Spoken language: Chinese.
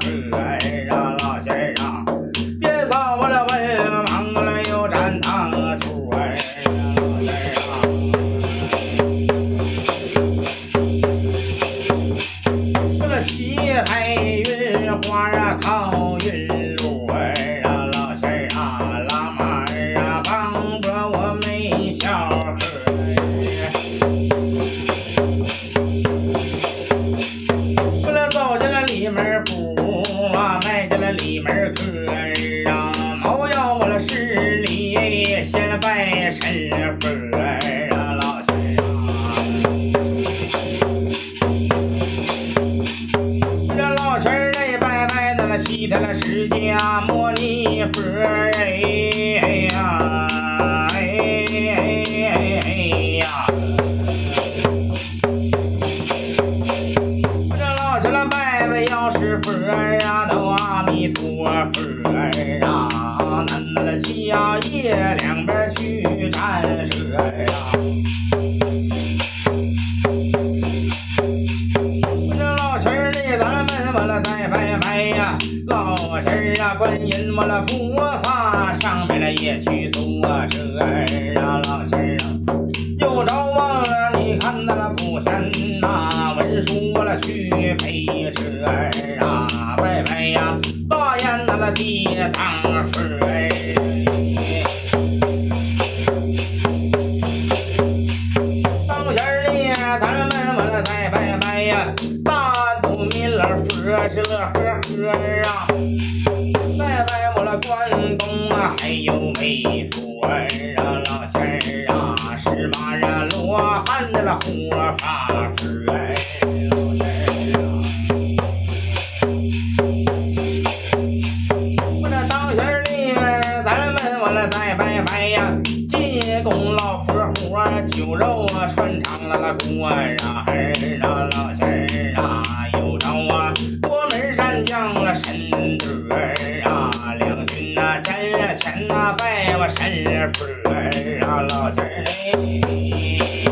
可爱老仙儿啊别我忙又个土啊啊这个七云花啊靠运见了释迦摩尼佛哎呀哎哎哎哎呀！我这老去那拜拜要是佛呀，都阿弥陀佛啊，恁了家业两边去沾身。完了再拜拜呀，老七儿啊，观音我了菩萨上面了也去坐车儿啊，老七儿啊，有着望了，你看那个不贤呐，文书我了去陪车儿啊，拜拜呀，大雁那个地藏佛儿。儿啊，拜拜我了关公啊，还有韦陀儿啊，老仙儿啊，是马呀罗汉的了活法佛儿，老仙儿啊。我这当先儿的，咱们我了再拜拜呀，进宫老佛活，酒肉啊穿肠了个官儿啊，儿啊老仙前呐拜我神佛儿啊，老天儿。